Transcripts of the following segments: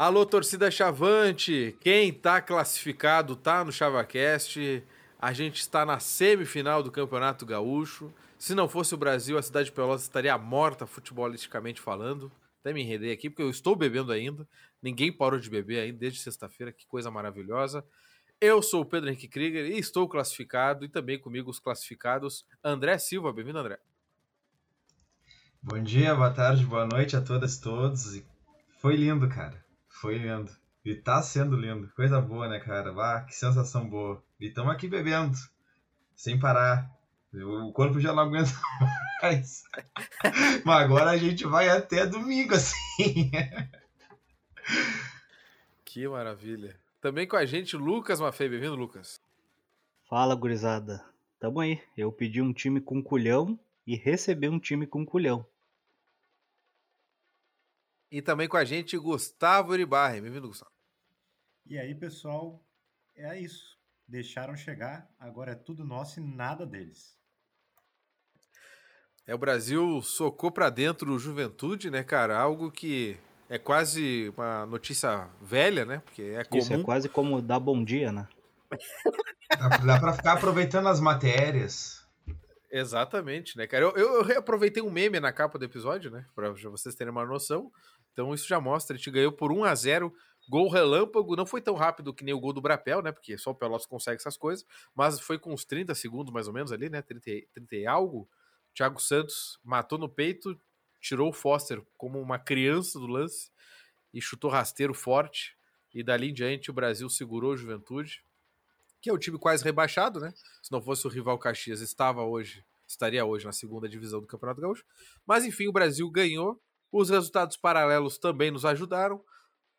Alô, torcida Chavante! Quem tá classificado tá no ChavaCast. A gente está na semifinal do Campeonato Gaúcho. Se não fosse o Brasil, a cidade de Pelotas estaria morta futebolisticamente falando. Até me enredei aqui, porque eu estou bebendo ainda. Ninguém parou de beber ainda desde sexta-feira. Que coisa maravilhosa. Eu sou o Pedro Henrique Krieger e estou classificado. E também comigo os classificados. André Silva. Bem-vindo, André. Bom dia, boa tarde, boa noite a todas e todos. Foi lindo, cara. Foi lindo. E tá sendo lindo. Coisa boa, né, cara? Ah, que sensação boa. E estamos aqui bebendo. Sem parar. O corpo já não aguenta mais. Mas agora a gente vai até domingo, assim. Que maravilha. Também com a gente, Lucas Mafei. Bem-vindo, Lucas. Fala, gurizada. Tamo aí. Eu pedi um time com culhão e recebi um time com culhão. E também com a gente, Gustavo Uribarri. Bem-vindo, Gustavo. E aí, pessoal, é isso. Deixaram chegar, agora é tudo nosso e nada deles. É, o Brasil socou para dentro o Juventude, né, cara? Algo que é quase uma notícia velha, né? Porque é comum. Isso é quase como dar bom dia, né? Dá, dá pra ficar aproveitando as matérias. Exatamente, né, cara? Eu, eu reaproveitei um meme na capa do episódio, né? Pra vocês terem uma noção. Então isso já mostra, a gente ganhou por 1 a 0 Gol relâmpago, não foi tão rápido que nem o gol do Brapel, né? Porque só o Pelotas consegue essas coisas, mas foi com uns 30 segundos mais ou menos ali, né? 30, 30 e algo. Thiago Santos matou no peito, tirou o Foster como uma criança do lance e chutou rasteiro forte. E dali em diante o Brasil segurou a Juventude, que é o time quase rebaixado, né? Se não fosse o rival Caxias, estava hoje, estaria hoje na segunda divisão do Campeonato Gaúcho. Mas enfim, o Brasil ganhou. Os resultados paralelos também nos ajudaram.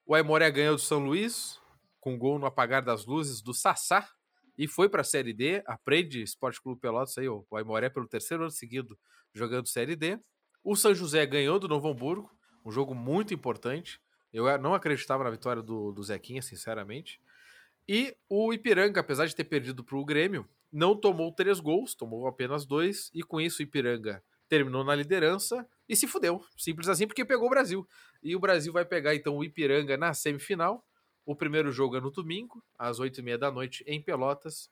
O Aimoré ganhou do São Luís, com gol no apagar das luzes do Sassá, e foi para a Série D. Aprende Esporte Clube Pelotas aí, o Aimoré pelo terceiro ano seguido jogando Série D. O São José ganhou do Novo Hamburgo, um jogo muito importante. Eu não acreditava na vitória do, do Zequinha, sinceramente. E o Ipiranga, apesar de ter perdido para o Grêmio, não tomou três gols, tomou apenas dois, e com isso o Ipiranga terminou na liderança e se fudeu. Simples assim, porque pegou o Brasil. E o Brasil vai pegar então o Ipiranga na semifinal. O primeiro jogo é no domingo, às 8h30 da noite, em Pelotas.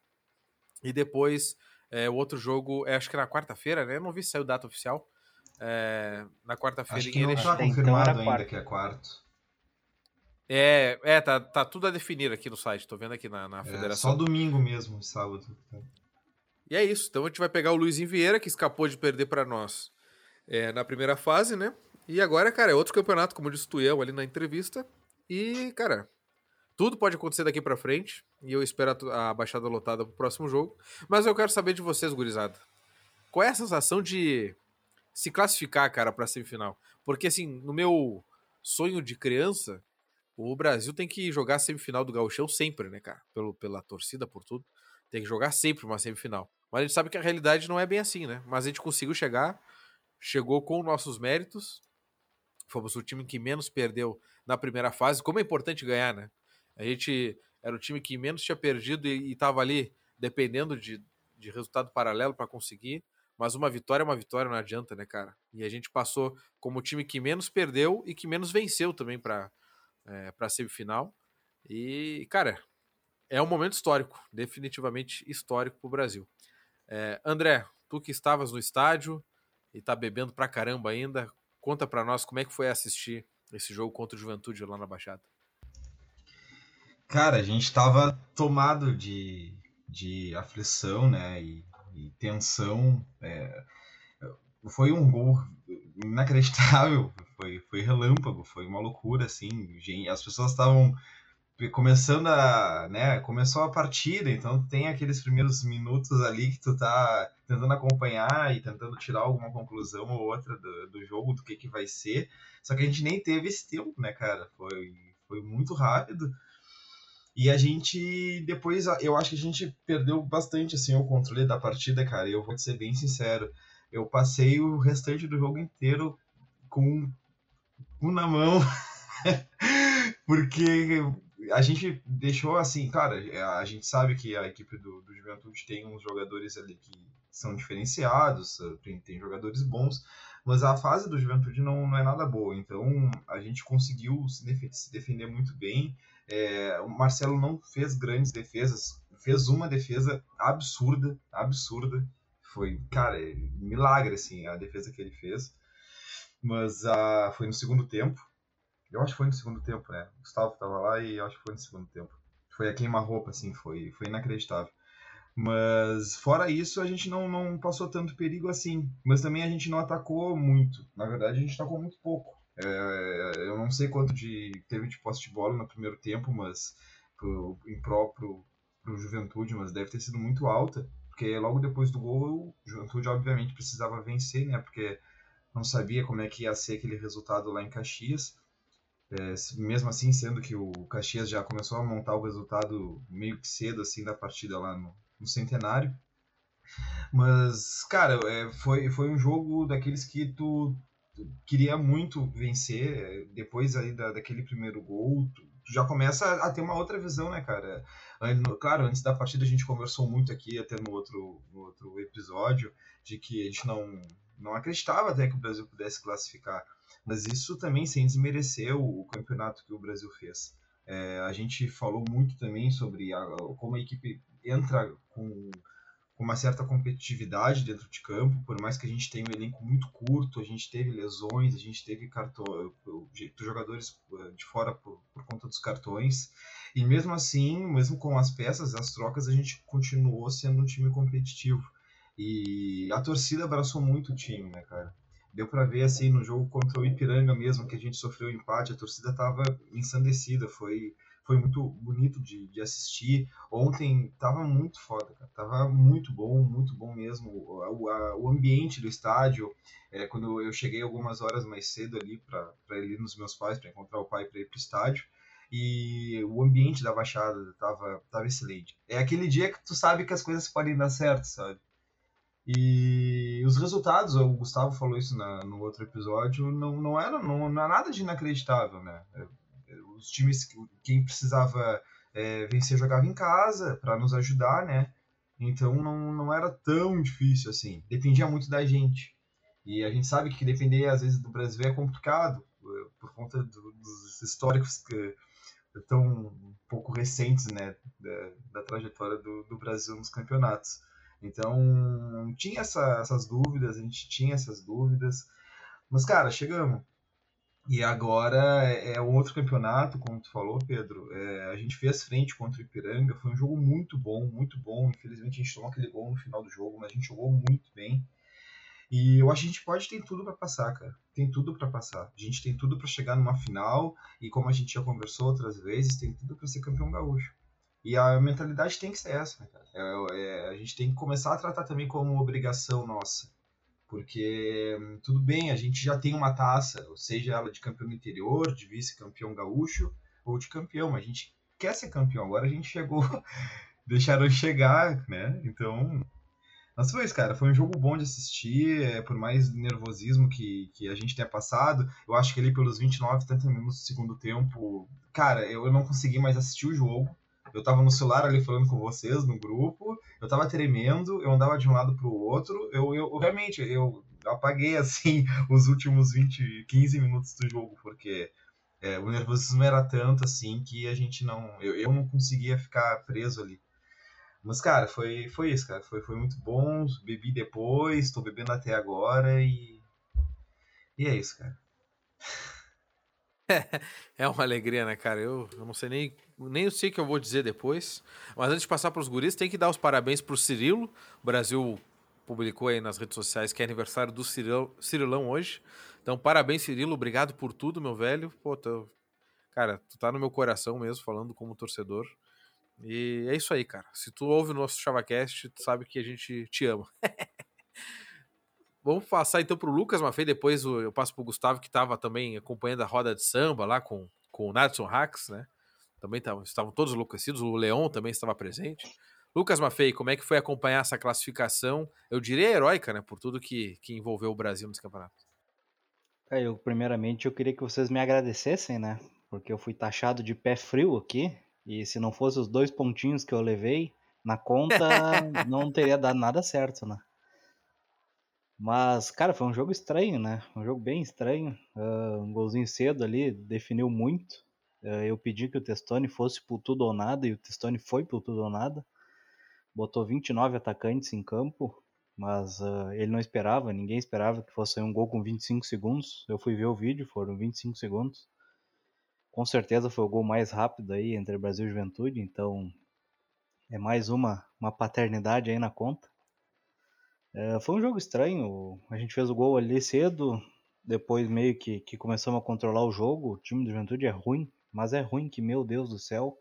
E depois é, o outro jogo é acho que na quarta-feira, né? Eu não vi se saiu data oficial. É, na quarta-feira em Erechim. Não tá confirmado então ainda que é quarto. É, é tá, tá tudo a definir aqui no site, tô vendo aqui na, na é, federação. Só domingo mesmo, sábado. E é isso. Então a gente vai pegar o Luizinho Vieira, que escapou de perder para nós é, na primeira fase, né? E agora, cara, é outro campeonato, como disse o Tuel ali na entrevista. E, cara, tudo pode acontecer daqui para frente. E eu espero a, a baixada lotada pro próximo jogo. Mas eu quero saber de vocês, gurizada. Qual é a sensação de se classificar, cara, pra semifinal? Porque, assim, no meu sonho de criança, o Brasil tem que jogar a semifinal do Gauchão sempre, né, cara? Pelo, pela torcida, por tudo. Tem que jogar sempre uma semifinal. Mas a gente sabe que a realidade não é bem assim, né? Mas a gente conseguiu chegar, chegou com nossos méritos. Fomos o time que menos perdeu na primeira fase. Como é importante ganhar, né? A gente era o time que menos tinha perdido e estava ali dependendo de, de resultado paralelo para conseguir. Mas uma vitória é uma vitória, não adianta, né, cara? E a gente passou como o time que menos perdeu e que menos venceu também para é, a semifinal. E, cara, é um momento histórico, definitivamente histórico para o Brasil. É, André, tu que estavas no estádio e tá bebendo pra caramba ainda, conta para nós como é que foi assistir esse jogo contra o Juventude lá na Baixada. Cara, a gente tava tomado de, de aflição, né, e, e tensão. É, foi um gol inacreditável, foi, foi relâmpago, foi uma loucura, assim. As pessoas estavam começando a, né, começou a partida, então tem aqueles primeiros minutos ali que tu tá tentando acompanhar e tentando tirar alguma conclusão ou outra do, do jogo, do que que vai ser, só que a gente nem teve esse tempo, né, cara, foi, foi muito rápido, e a gente, depois, eu acho que a gente perdeu bastante, assim, o controle da partida, cara, e eu vou ser bem sincero, eu passei o restante do jogo inteiro com um na mão, porque a gente deixou assim, claro, a gente sabe que a equipe do, do Juventude tem uns jogadores ali que são diferenciados, tem, tem jogadores bons, mas a fase do Juventude não, não é nada boa. Então a gente conseguiu se, def se defender muito bem. É, o Marcelo não fez grandes defesas, fez uma defesa absurda, absurda. Foi, cara, é milagre assim a defesa que ele fez. Mas uh, foi no segundo tempo. Eu acho que foi no segundo tempo, né? O Gustavo tava lá e eu acho que foi no segundo tempo. Foi a queima-roupa, assim, foi, foi inacreditável. Mas fora isso, a gente não, não passou tanto perigo assim. Mas também a gente não atacou muito. Na verdade, a gente atacou muito pouco. É, eu não sei quanto de teve de posse de bola no primeiro tempo, mas pro, em próprio pro Juventude, mas deve ter sido muito alta, porque logo depois do gol, o Juventude obviamente precisava vencer, né? Porque não sabia como é que ia ser aquele resultado lá em Caxias. É, mesmo assim, sendo que o Caxias já começou a montar o resultado meio que cedo assim da partida lá no, no centenário. Mas, cara, é, foi, foi um jogo daqueles que tu, queria muito vencer. É, depois aí da, daquele primeiro gol, tu, tu, já começa a ter uma outra visão, né, cara? Claro, antes da partida a gente conversou muito aqui, até no outro, no outro episódio, de que a gente não, não acreditava até que o Brasil pudesse classificar. Mas isso também sem desmerecer o, campeonato que o Brasil fez. É, a gente falou muito também sobre a, como a equipe entra com, com, uma certa competitividade dentro de campo, por mais que a gente tenha um elenco muito curto, a gente teve lesões, a gente teve cartão, jogadores eh, de fora por, por conta dos cartões, e mesmo assim, mesmo com as peças, as trocas, a gente continuou sendo um time competitivo. E a torcida abraçou muito o time, né, cara? Deu para ver assim no jogo contra o Ipiranga mesmo, que a gente sofreu empate, a torcida tava ensandecida, foi foi muito bonito de, de assistir. Ontem tava muito foda, cara. Tava muito bom, muito bom mesmo. O, a, o ambiente do estádio, é, quando eu cheguei algumas horas mais cedo ali para ir nos meus pais, para encontrar o pai para ir pro estádio, e o ambiente da Baixada tava, tava excelente. É aquele dia que tu sabe que as coisas podem dar certo, sabe? E os resultados, o Gustavo falou isso na, no outro episódio, não, não, era, não, não é nada de inacreditável, né? os times, quem precisava é, vencer jogava em casa para nos ajudar, né? Então não, não era tão difícil assim. Dependia muito da gente. E a gente sabe que depender às vezes do Brasil é complicado por conta do, dos históricos que tão um pouco recentes, né, da, da trajetória do, do, Brasil nos campeonatos. Então tinha essa, essas dúvidas, a gente tinha essas dúvidas, mas cara, chegamos. E agora é, é outro campeonato, como tu falou, Pedro. É, a gente fez frente contra o Ipiranga, foi um jogo muito bom, muito bom. Infelizmente a gente tomou aquele gol no final do jogo, mas a gente jogou muito bem. E eu acho que a gente pode ter tudo para passar, cara. Tem tudo para passar. A gente tem tudo para chegar numa final e como a gente já conversou outras vezes, tem tudo para ser campeão gaúcho. E a mentalidade tem que ser essa, né, cara? É, é, a gente tem que começar a tratar também como obrigação nossa porque tudo bem, a gente já tem uma taça, seja ela de campeão do interior, de vice-campeão gaúcho ou de campeão, mas a gente quer ser campeão. Agora a gente chegou, deixaram chegar, né? Então, mas foi isso, cara. Foi um jogo bom de assistir, é, por mais nervosismo que, que a gente tenha passado. Eu acho que ali pelos 29, 30 minutos do segundo tempo, cara, eu, eu não consegui mais assistir o jogo. Eu tava no celular ali falando com vocês no grupo, eu tava tremendo, eu andava de um lado pro outro, eu, eu, realmente, eu apaguei assim os últimos 20, 15 minutos do jogo, porque é, o nervosismo era tanto assim que a gente não. Eu, eu não conseguia ficar preso ali. Mas, cara, foi, foi isso, cara. Foi, foi muito bom. Bebi depois, tô bebendo até agora e. E é isso, cara. é uma alegria, né, cara? Eu, eu não sei nem, nem sei o que eu vou dizer depois. Mas antes de passar para os guris, tem que dar os parabéns para o Cirilo. O Brasil publicou aí nas redes sociais que é aniversário do Cirilo, Cirilão hoje. Então, parabéns, Cirilo. Obrigado por tudo, meu velho. Pô, tô... cara, tu tá no meu coração mesmo, falando como torcedor. E é isso aí, cara. Se tu ouve o nosso ChavaCast, tu sabe que a gente te ama. Vamos passar então para o Lucas Maffei, depois eu passo para o Gustavo, que estava também acompanhando a roda de samba lá com, com o Nadson Hax, né? Também tavam, estavam todos enlouquecidos, o Leon também estava presente. Lucas Maffei, como é que foi acompanhar essa classificação? Eu diria heróica, né? Por tudo que, que envolveu o Brasil nesse campeonato. É, eu, primeiramente, eu queria que vocês me agradecessem, né? porque eu fui taxado de pé frio aqui, e se não fosse os dois pontinhos que eu levei na conta, não teria dado nada certo, né? Mas, cara, foi um jogo estranho, né? Um jogo bem estranho. Uh, um golzinho cedo ali, definiu muito. Uh, eu pedi que o Testoni fosse por tudo ou nada, e o Testoni foi por tudo ou nada. Botou 29 atacantes em campo, mas uh, ele não esperava, ninguém esperava que fosse um gol com 25 segundos. Eu fui ver o vídeo, foram 25 segundos. Com certeza foi o gol mais rápido aí entre Brasil e Juventude, então é mais uma, uma paternidade aí na conta. É, foi um jogo estranho. A gente fez o gol ali cedo, depois meio que, que começamos a controlar o jogo. O time do Juventude é ruim, mas é ruim que, meu Deus do céu,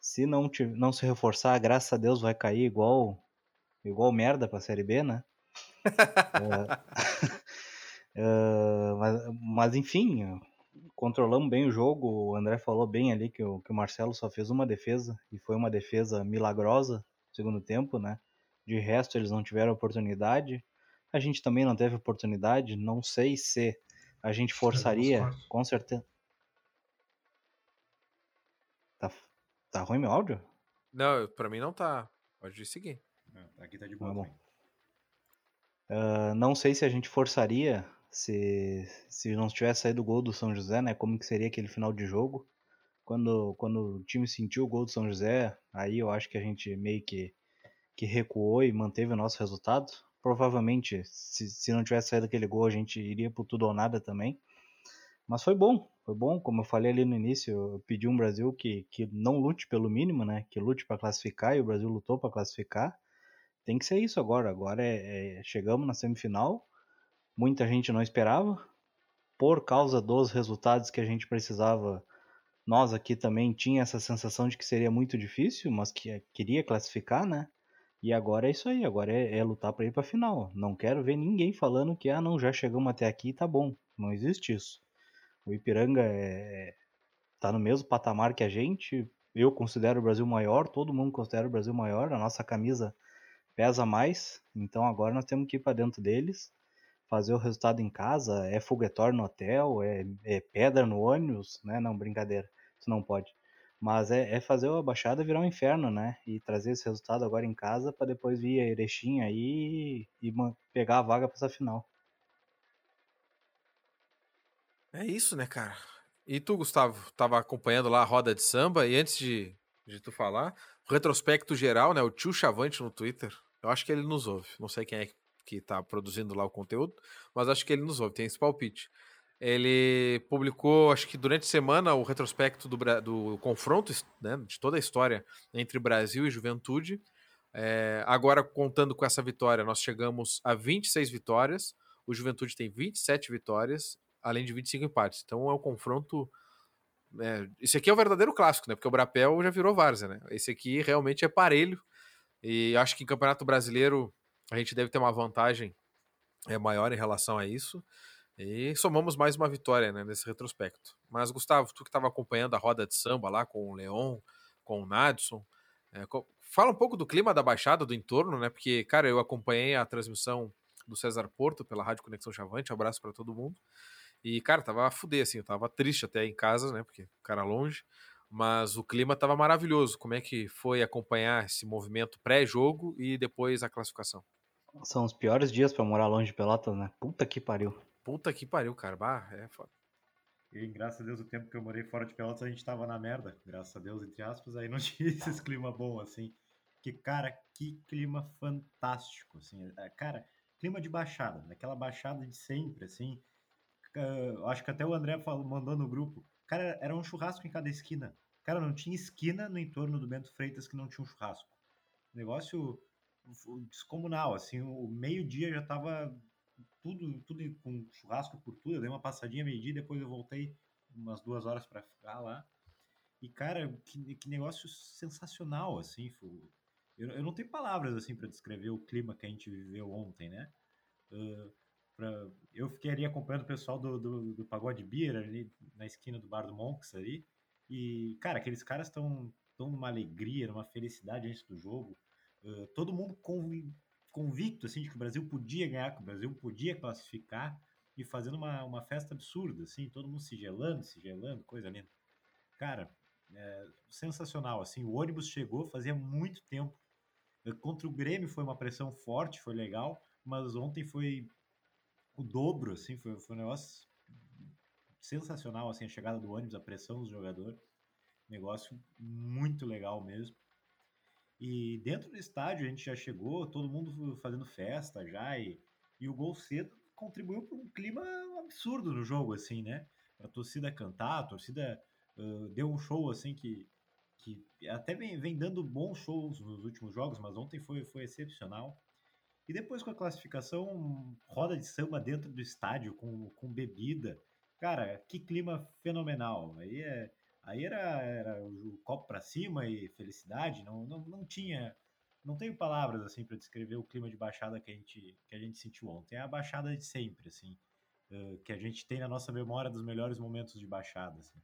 se não, te, não se reforçar, graças a Deus vai cair igual igual merda pra Série B, né? é, é, mas, mas, enfim, controlamos bem o jogo. O André falou bem ali que o, que o Marcelo só fez uma defesa e foi uma defesa milagrosa no segundo tempo, né? De resto, eles não tiveram oportunidade. A gente também não teve oportunidade. Não sei se a gente forçaria, com certeza. Tá, tá ruim meu áudio? Não, pra mim não tá. Pode seguir. Aqui tá de boa. Tá uh, não sei se a gente forçaria se, se não tivesse saído o gol do São José, né? Como que seria aquele final de jogo? Quando, quando o time sentiu o gol do São José, aí eu acho que a gente meio que que recuou e manteve o nosso resultado. Provavelmente, se, se não tivesse saído aquele gol, a gente iria por tudo ou nada também. Mas foi bom, foi bom. Como eu falei ali no início, eu pedi um Brasil que, que não lute pelo mínimo, né? Que lute para classificar e o Brasil lutou para classificar. Tem que ser isso agora. Agora é, é, chegamos na semifinal. Muita gente não esperava. Por causa dos resultados que a gente precisava, nós aqui também tinha essa sensação de que seria muito difícil, mas que queria classificar, né? E agora é isso aí, agora é, é lutar para ir para final. Não quero ver ninguém falando que ah não, já chegamos até aqui tá bom. Não existe isso. O Ipiranga é tá no mesmo patamar que a gente. Eu considero o Brasil maior, todo mundo considera o Brasil maior, a nossa camisa pesa mais, então agora nós temos que ir para dentro deles, fazer o resultado em casa, é foguetório no hotel, é, é pedra no ônibus, né? Não, brincadeira, isso não pode. Mas é, é, fazer a Baixada virar um inferno, né? E trazer esse resultado agora em casa para depois vir a Erechim aí e, e pegar a vaga para essa final. É isso, né, cara? E tu, Gustavo, tava acompanhando lá a roda de samba e antes de, de tu falar, o retrospecto geral, né? O tio Chavante no Twitter, eu acho que ele nos ouve. Não sei quem é que tá produzindo lá o conteúdo, mas acho que ele nos ouve, tem esse palpite. Ele publicou, acho que durante a semana, o retrospecto do, do confronto né, de toda a história entre Brasil e Juventude. É, agora, contando com essa vitória, nós chegamos a 26 vitórias. O Juventude tem 27 vitórias, além de 25 empates. Então é um confronto. É, esse aqui é o verdadeiro clássico, né? Porque o Brapel já virou Várzea, né? Esse aqui realmente é parelho. E acho que em Campeonato Brasileiro a gente deve ter uma vantagem é, maior em relação a isso. E somamos mais uma vitória né, nesse retrospecto. Mas, Gustavo, tu que estava acompanhando a roda de samba lá com o Leon, com o Nadson, é, fala um pouco do clima da Baixada, do entorno, né? Porque, cara, eu acompanhei a transmissão do César Porto pela Rádio Conexão Chavante, abraço para todo mundo. E, cara, tava a fuder, assim, eu tava triste até em casa, né? Porque o cara longe. Mas o clima tava maravilhoso. Como é que foi acompanhar esse movimento pré-jogo e depois a classificação? São os piores dias para morar longe de Pelotas, né? Puta que pariu. Puta que pariu, cara. Bah, é foda. E graças a Deus, o tempo que eu morei fora de Pelotas, a gente tava na merda. Graças a Deus, entre aspas, aí não tinha esse clima bom, assim. Que, cara, que clima fantástico, assim. É, cara, clima de baixada, daquela baixada de sempre, assim. Uh, acho que até o André falou, mandou no grupo. Cara, era um churrasco em cada esquina. Cara, não tinha esquina no entorno do Bento Freitas que não tinha um churrasco. Negócio descomunal, assim. O meio-dia já tava tudo, tudo com churrasco por tudo. Eu dei uma passadinha meio-dia, depois eu voltei umas duas horas para ficar lá. E, cara, que, que negócio sensacional, assim. Eu, eu não tenho palavras, assim, para descrever o clima que a gente viveu ontem, né? Uh, pra, eu ali acompanhando o pessoal do, do, do Pagode Beer ali na esquina do Bar do Monks ali. E, cara, aqueles caras estão tão numa alegria, numa felicidade antes do jogo. Uh, todo mundo conv convicto assim de que o Brasil podia ganhar, que o Brasil podia classificar e fazendo uma, uma festa absurda, assim, todo mundo se gelando, se gelando, coisa linda. cara, é, sensacional. Assim, o ônibus chegou fazia muito tempo. Contra o Grêmio foi uma pressão forte, foi legal, mas ontem foi o dobro, assim, foi, foi um negócio sensacional, assim, a chegada do ônibus, a pressão dos jogadores. Negócio muito legal mesmo. E dentro do estádio a gente já chegou, todo mundo fazendo festa já, e, e o gol cedo contribuiu para um clima absurdo no jogo, assim, né? A torcida cantar, a torcida uh, deu um show, assim, que, que até vem, vem dando bons shows nos últimos jogos, mas ontem foi, foi excepcional. E depois com a classificação, roda de samba dentro do estádio, com, com bebida. Cara, que clima fenomenal. Aí, é, aí era, era o copo para cima e felicidade, não, não, não tinha não tenho palavras assim para descrever o clima de baixada que a gente que a gente sentiu ontem. É a baixada de sempre, assim, que a gente tem na nossa memória dos melhores momentos de baixada, assim.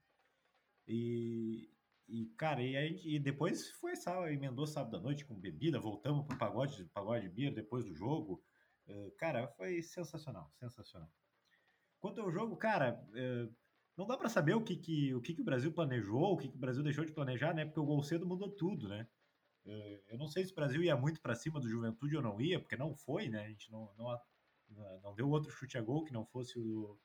E, e cara, e, gente, e depois foi sábado, emendou sábado à noite com bebida, voltamos pro pagode, pagode de beer depois do jogo. Cara, foi sensacional, sensacional. Quanto ao jogo, cara, não dá para saber o que, que, o que, que o Brasil planejou, o que, que o Brasil deixou de planejar, né? Porque o gol cedo mudou tudo, né? Eh, eu não sei se o Brasil ia muito para cima do Juventude ou não ia, porque não foi, né? A gente não, não, não deu outro chute a gol que não fosse o do,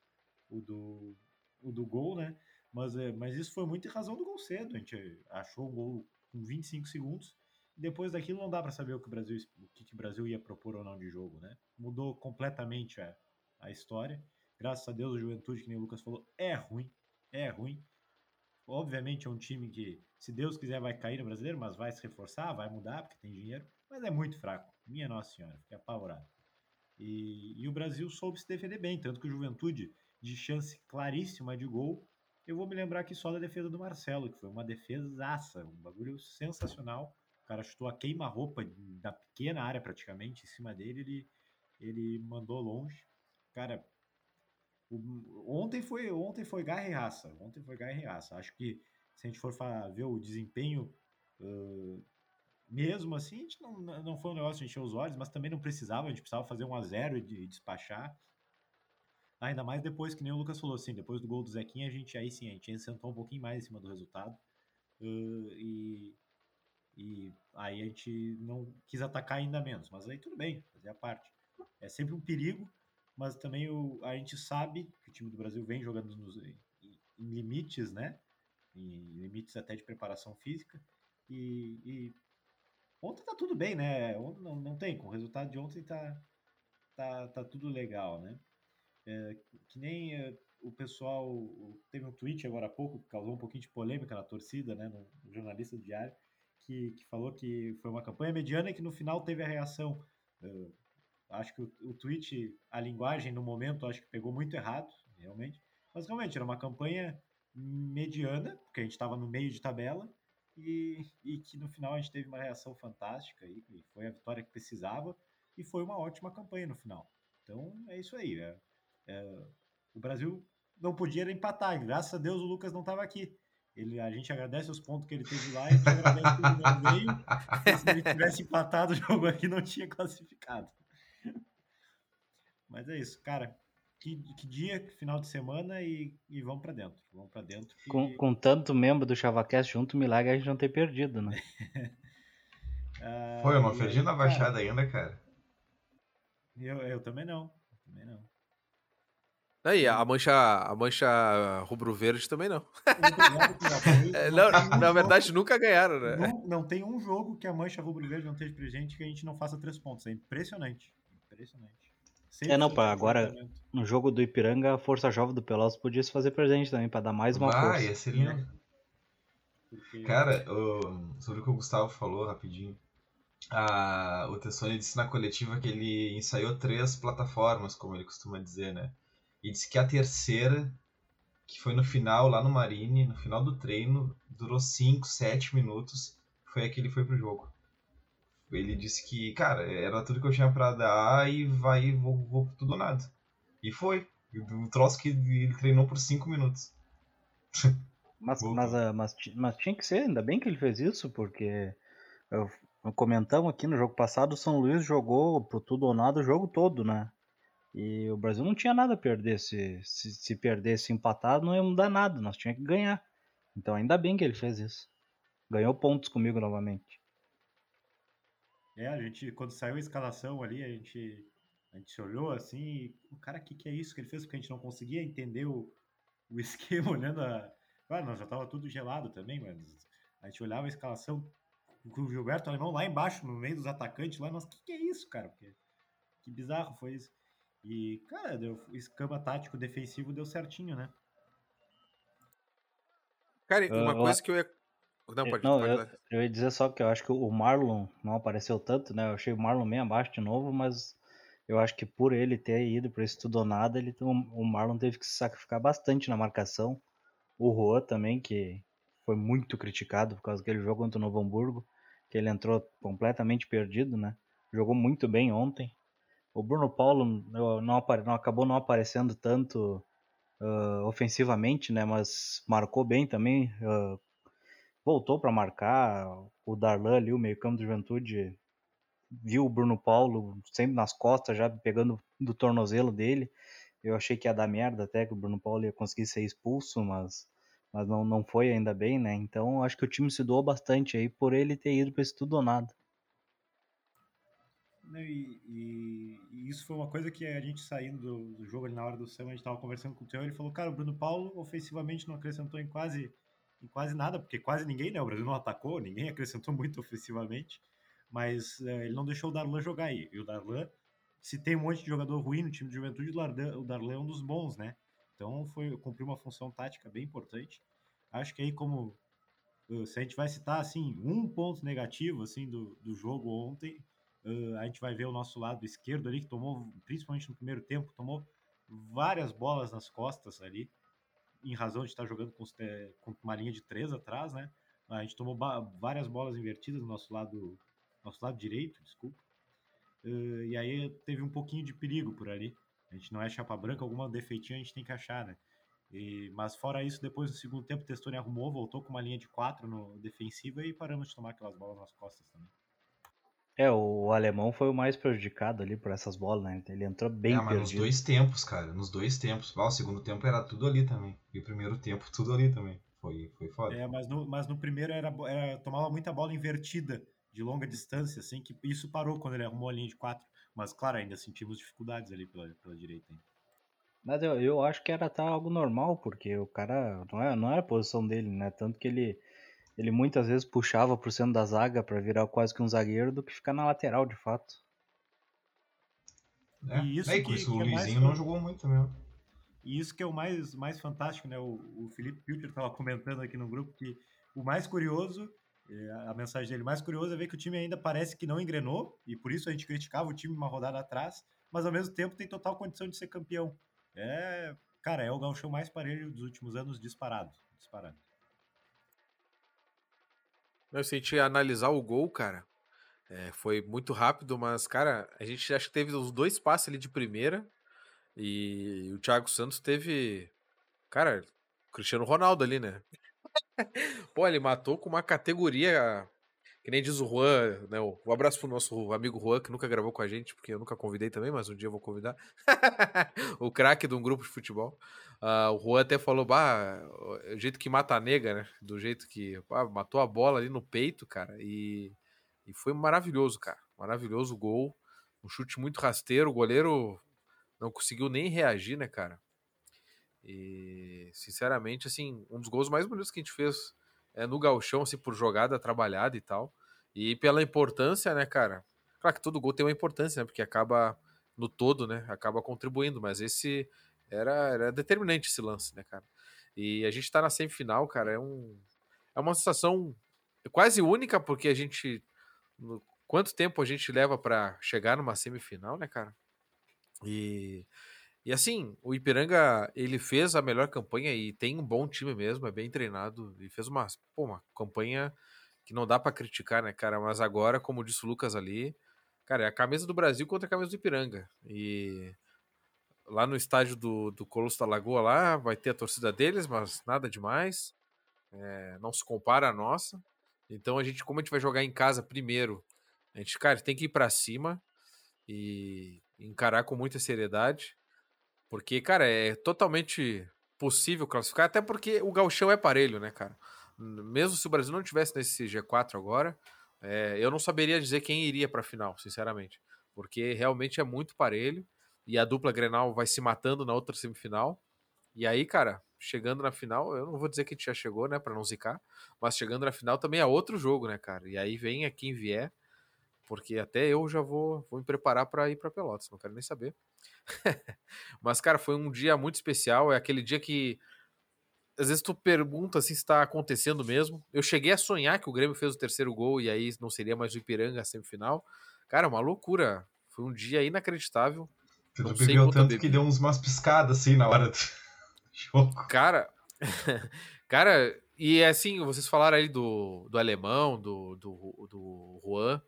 o do, o do gol, né? Mas, eh, mas isso foi muito em razão do gol cedo. A gente achou um gol com 25 segundos. Depois daquilo não dá para saber o que o Brasil o que, que o Brasil ia propor ou não de jogo, né? Mudou completamente a, a história. Graças a Deus o Juventude, que nem o Lucas falou, é ruim, é ruim. Obviamente é um time que, se Deus quiser, vai cair no brasileiro, mas vai se reforçar, vai mudar, porque tem dinheiro, mas é muito fraco. Minha Nossa Senhora, fiquei apavorado. E, e o Brasil soube se defender bem, tanto que o Juventude, de chance claríssima de gol, eu vou me lembrar aqui só da defesa do Marcelo, que foi uma defesaça, um bagulho sensacional. O cara chutou a queima-roupa da pequena área praticamente em cima dele, ele, ele mandou longe. Cara, Ontem foi, ontem foi garra e raça. Ontem foi garra e raça. Acho que se a gente for ver o desempenho, uh, mesmo assim, a gente não, não foi um negócio de encher os olhos, mas também não precisava, a gente precisava fazer um a zero e de, despachar. Ainda mais depois que nem o Lucas falou assim, depois do gol do Zequinha, a gente aí sim, a gente sentou um pouquinho mais em cima do resultado. Uh, e, e aí a gente não quis atacar ainda menos, mas aí tudo bem, fazer a parte. É sempre um perigo mas também o, a gente sabe que o time do Brasil vem jogando nos, em, em, limites, né? Em limites até de preparação física. E, e ontem tá tudo bem, né? Não, não tem, com o resultado de ontem tá, tá, tá tudo legal, né? É, que nem é, o pessoal teve um tweet agora há pouco que causou um pouquinho de polêmica na torcida, né? No, no jornalista do diário, que, que falou que foi uma campanha mediana e que no final teve a reação. Uh, Acho que o, o tweet, a linguagem no momento, acho que pegou muito errado, realmente. Mas realmente era uma campanha mediana, porque a gente estava no meio de tabela, e, e, que no final a gente teve uma reação fantástica, e, e, foi a vitória que precisava, e foi uma ótima campanha no final. Então é isso aí. É, é, o Brasil não podia empatar, graças a Deus o Lucas não estava aqui. Ele, a gente agradece os pontos que ele teve lá e agradece que ele não veio. Se ele tivesse empatado o jogo aqui, não tinha classificado. Mas é isso, cara. Que, que dia, que final de semana e, e vamos para dentro. Vamos para dentro. Que... Com, com tanto membro do ChavaCast junto, milagre é a gente não ter perdido, né? ah, Pô, eu não perdi na baixada cara, ainda, cara. Eu, eu também não. Também não. Aí, a mancha, a mancha rubro-verde também não. é, não, na verdade, nunca ganharam, né? Não, não, tem um jogo que a mancha rubro-verde não esteja presente que a gente não faça três pontos. É impressionante. Impressionante. Sempre é, não, pá, agora no jogo do Ipiranga, a Força Jovem do Pelotas podia se fazer presente também, para dar mais uma ah, força. ia ser lindo. Porque... Cara, o, sobre o que o Gustavo falou rapidinho, a, o Tessoni disse na coletiva que ele ensaiou três plataformas, como ele costuma dizer, né? E disse que a terceira, que foi no final, lá no Marine, no final do treino, durou 5, 7 minutos, foi a que ele foi pro jogo. Ele disse que, cara, era tudo que eu tinha para dar e vai, vou, vou tudo ou nada. E foi. O troço que ele treinou por 5 minutos. Mas, mas, ah, mas, mas, tinha que ser, ainda bem que ele fez isso, porque eu, comentamos aqui no jogo passado, o São Luís jogou pro tudo ou nada o jogo todo, né? E o Brasil não tinha nada a perder. Se, se, se perdesse empatado, não ia mudar nada, nós tínhamos que ganhar. Então ainda bem que ele fez isso. Ganhou pontos comigo novamente. É, a gente, quando saiu a escalação ali, a gente, a gente olhou assim, e, o cara, o que, que é isso que ele fez? Porque a gente não conseguia entender o, o esquema olhando a. Claro, nós já tava tudo gelado também, mas a gente olhava a escalação com o Gilberto Alemão lá embaixo, no meio dos atacantes lá, nossa, o que, que é isso, cara? Porque, que bizarro foi isso. E, cara, deu, o esquema tático defensivo deu certinho, né? Cara, uma eu- coisa que eu ia. Não, pode, não, pode eu, eu ia dizer só que eu acho que o Marlon não apareceu tanto, né? Eu achei o Marlon meio abaixo de novo, mas eu acho que por ele ter ido para esse tudo ou nada, ele, o Marlon teve que se sacrificar bastante na marcação. O Juan também, que foi muito criticado por causa daquele jogo contra o Novo Hamburgo, que ele entrou completamente perdido, né? Jogou muito bem ontem. O Bruno Paulo não, apare- não- acabou não aparecendo tanto ah, ofensivamente, né? Mas marcou bem também. ah, voltou para marcar. O Darlan ali, o meio-campo do Juventude, viu o Bruno Paulo sempre nas costas, já pegando do tornozelo dele. Eu achei que ia dar merda até que o Bruno Paulo ia conseguir ser expulso, mas, mas não, não foi ainda bem, né? Então acho que o time se doou bastante aí por ele ter ido para esse tudo ou nada. E, e- e isso foi uma coisa que a gente saindo do, do jogo ali na hora do Sam, a gente tava conversando com o Theo, ele falou, cara, o Bruno Paulo ofensivamente não acrescentou em quase, em quase nada, porque quase ninguém, né? O Brasil não atacou, ninguém acrescentou muito ofensivamente, mas eh, ele não deixou o Darlan jogar aí. E o Darlan, se tem um monte de jogador ruim no time de juventude, o Darlan, o Darlan é um dos bons, né? Então foi cumpriu uma função tática bem importante. Acho que aí como eh, se a gente vai citar assim um ponto negativo assim do, do jogo ontem, Uh, a gente vai ver o nosso lado esquerdo ali, que tomou, principalmente no primeiro tempo, tomou várias bolas nas costas ali, em razão de estar jogando com, te- com uma linha de três atrás, né? A gente tomou várias bolas invertidas no nosso lado, nosso lado direito, desculpa. Uh, e aí teve um pouquinho de perigo por ali. A gente não é chapa branca, alguma defeitinha a gente tem que achar, né? E- mas fora isso, depois do segundo tempo, o Testoni arrumou, voltou com uma linha de quatro no defensiva e paramos de tomar aquelas bolas nas costas também. É, o alemão foi o mais prejudicado ali por essas bolas, né? Ele entrou bem é, mas nos perdido. dois tempos, cara. Nos dois tempos. Ah, o segundo tempo era tudo ali também. E o primeiro tempo, tudo ali também. Foi, foi foda. É, mas no, mas no primeiro era, era- tomava muita bola invertida de longa distância, assim, que isso parou quando ele arrumou a linha de quatro. Mas, claro, ainda sentimos dificuldades ali pela, pela direita. ainda. Mas eu, eu acho que era tá algo normal, porque o cara não é, não era a posição dele, né? Tanto que ele, ele muitas vezes puxava pro centro da zaga pra virar quase que um zagueiro do que ficar na lateral, de fato. É. E isso É, que- isso o que é mais Luizinho não jogou muito mesmo. E isso que é o mais, mais fantástico, né? O, o Felipe Pilcher estava comentando aqui no grupo que o mais curioso, eh, a- mensagem dele, mais curioso é ver que o time ainda parece que não engrenou, e por isso a gente criticava o time uma rodada atrás, mas ao mesmo tempo tem total condição de ser campeão. É, cara, é o gauchão mais parelho dos últimos anos disparado. disparado. Não, Se a gente analisar o gol, cara, é, foi muito rápido, mas, cara, a gente acho que teve os dois passes ali de primeira e o Thiago Santos teve, cara, Cristiano Ronaldo ali, né? Pô, ele matou com uma categoria, que nem diz o Juan, né? Um abraço pro nosso amigo Juan, que nunca gravou com a gente, porque eu nunca convidei também, mas um dia eu vou convidar. o craque de um grupo de futebol. Ah, o Juan até falou, bah, o jeito que mata a nega, né? Do jeito que ah, matou a bola ali no peito, cara. E, e foi maravilhoso, cara. Maravilhoso gol. Um chute muito rasteiro. O goleiro não conseguiu nem reagir, né, cara? E, sinceramente, assim, um dos gols mais bonitos que a gente fez é no galchão, assim, por jogada trabalhada e tal. E pela importância, né, cara? Claro que todo gol tem uma importância, né? Porque acaba no todo, né? Acaba contribuindo, mas esse era, era determinante esse lance, né, cara? E a gente tá na semifinal, cara, é um é uma sensação quase única porque a gente no- quanto tempo a gente leva pra chegar numa semifinal, né, cara? E e assim, o Ipiranga, ele fez a melhor campanha e tem um bom time mesmo, é bem treinado e fez uma, pô, uma campanha que não dá pra criticar, né, cara? Mas agora, como disse o Lucas ali, cara, é a camisa do Brasil contra a camisa do Ipiranga. E lá no estádio do, do Colosso da Lagoa lá, vai ter a torcida deles, mas nada demais. É, não se compara à nossa. Então a gente, como a gente vai jogar em casa primeiro, a gente, cara, tem que ir pra cima e encarar com muita seriedade. Porque, cara, é totalmente possível classificar, até porque o gauchão é parelho, né, cara? Mesmo se o Brasil não tivesse nesse G4 agora, é, eu não saberia dizer quem iria para a final, sinceramente, porque realmente é muito parelho e a dupla Grenal vai se matando na outra semifinal. E aí, cara, chegando na final, eu não vou dizer que a gente já chegou, né, para não zicar, mas chegando na final também é outro jogo, né, cara? E aí vem quem vier, porque até eu já vou, vou me preparar para ir para Pelotas, não quero nem saber. mas, cara, foi um dia muito especial, é aquele dia que às vezes tu pergunta assim, se está acontecendo mesmo. Eu cheguei a sonhar que o Grêmio fez o terceiro gol e aí não seria mais o Ipiranga a semifinal. Cara, uma loucura. Foi um dia inacreditável. Tu não bebeu tanto que deu uns umas piscadas assim na hora do jogo. Cara, cara, e assim, vocês falaram aí do, do alemão, do, do, do Juan.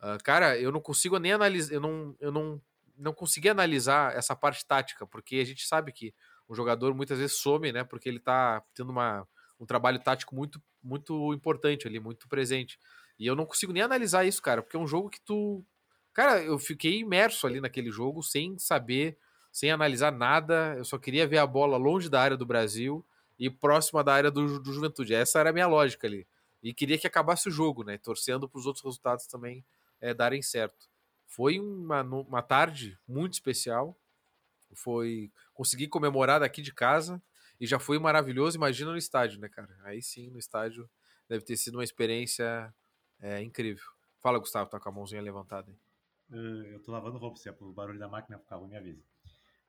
Uh, cara, eu não consigo nem analisar, eu não, eu não, não consegui analisar essa parte tática, porque a gente sabe que o jogador muitas vezes some, né? Porque ele tá tendo uma, um trabalho tático muito, muito importante ali, muito presente. E eu não consigo nem analisar isso, cara, porque é um jogo que tu. Cara, eu fiquei imerso ali naquele jogo sem saber, sem analisar nada. Eu só queria ver a bola longe da área do Brasil e próxima da área do, do Juventude. Essa era a minha lógica ali. E queria que acabasse o jogo, né? Torcendo para os outros resultados também é, darem certo. Foi uma, uma tarde muito especial. Foi conseguir comemorar daqui de casa e já foi maravilhoso. Imagina no estádio, né, cara? Aí sim, no estádio deve ter sido uma experiência é, incrível. Fala, Gustavo, tá com a mãozinha levantada aí. Uh, eu tô lavando roupa, se é o barulho da máquina ficar me avisa.